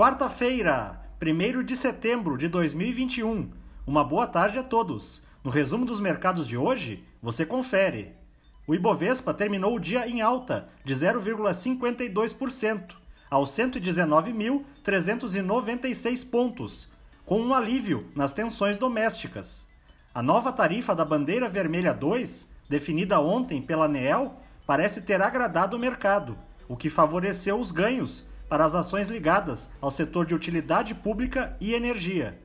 Quarta-feira, 1 de setembro de 2021. Uma boa tarde a todos. No resumo dos mercados de hoje, você confere. O Ibovespa terminou o dia em alta de 0,52%, aos 119.396 pontos, com um alívio nas tensões domésticas. A nova tarifa da Bandeira Vermelha 2, definida ontem pela ANEEL, parece ter agradado o mercado, o que favoreceu os ganhos para as ações ligadas ao setor de utilidade pública e energia.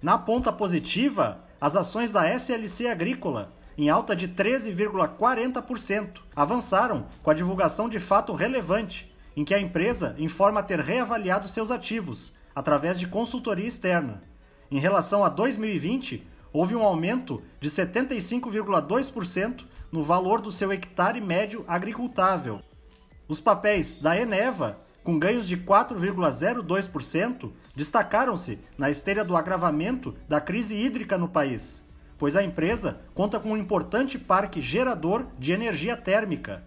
Na ponta positiva, as ações da SLC Agrícola, em alta de 13,40%, avançaram com a divulgação de fato relevante, em que a empresa informa ter reavaliado seus ativos através de consultoria externa. Em relação a 2020, houve um aumento de 75,2% no valor do seu hectare médio agricultável. Os papéis da Eneva, com ganhos de 4,02%, destacaram-se na esteira do agravamento da crise hídrica no país, pois a empresa conta com um importante parque gerador de energia térmica.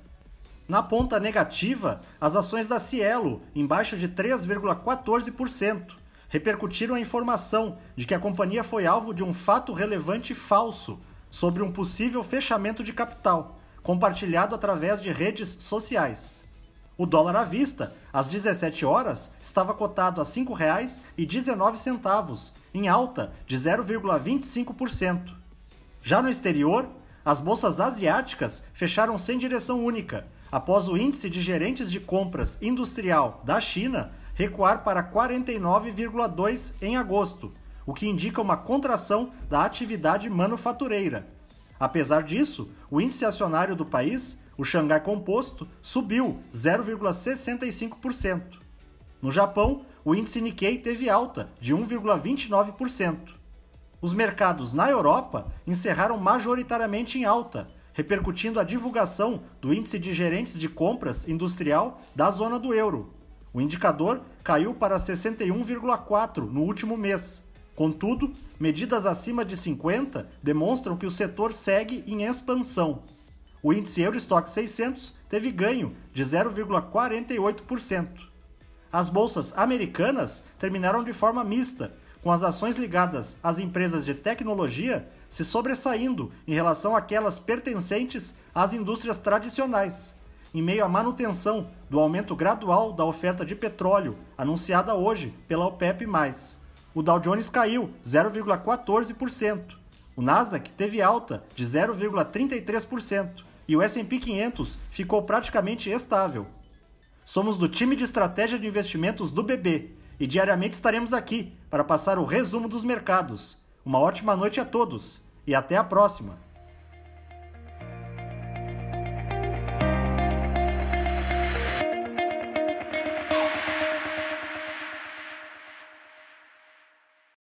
Na ponta negativa, as ações da Cielo, em baixa de 3,14%, repercutiram a informação de que a companhia foi alvo de um fato relevante falso sobre um possível fechamento de capital, compartilhado através de redes sociais. O dólar à vista, às 17 horas, estava cotado a R$ 5,19, em alta de 0,25%. Já no exterior, as bolsas asiáticas fecharam sem direção única, após o índice de gerentes de compras industrial da China recuar para 49,2 em agosto, o que indica uma contração da atividade manufatureira. Apesar disso, o índice acionário do país, o Xangai Composto, subiu 0,65%. No Japão, o índice Nikkei teve alta de 1,29%. Os mercados na Europa encerraram majoritariamente em alta, repercutindo a divulgação do índice de gerentes de compras industrial da zona do euro. O indicador caiu para 61,4 no último mês, Contudo, medidas acima de 50 demonstram que o setor segue em expansão. O índice Eurostock 600 teve ganho de 0,48%. As bolsas americanas terminaram de forma mista, com as ações ligadas às empresas de tecnologia se sobressaindo em relação àquelas pertencentes às indústrias tradicionais, em meio à manutenção do aumento gradual da oferta de petróleo anunciada hoje pela OPEP+ o Dow Jones caiu 0,14%. O Nasdaq teve alta de 0,33% e o S&P 500 ficou praticamente estável. Somos do time de estratégia de investimentos do BB e diariamente estaremos aqui para passar o resumo dos mercados. Uma ótima noite a todos e até a próxima!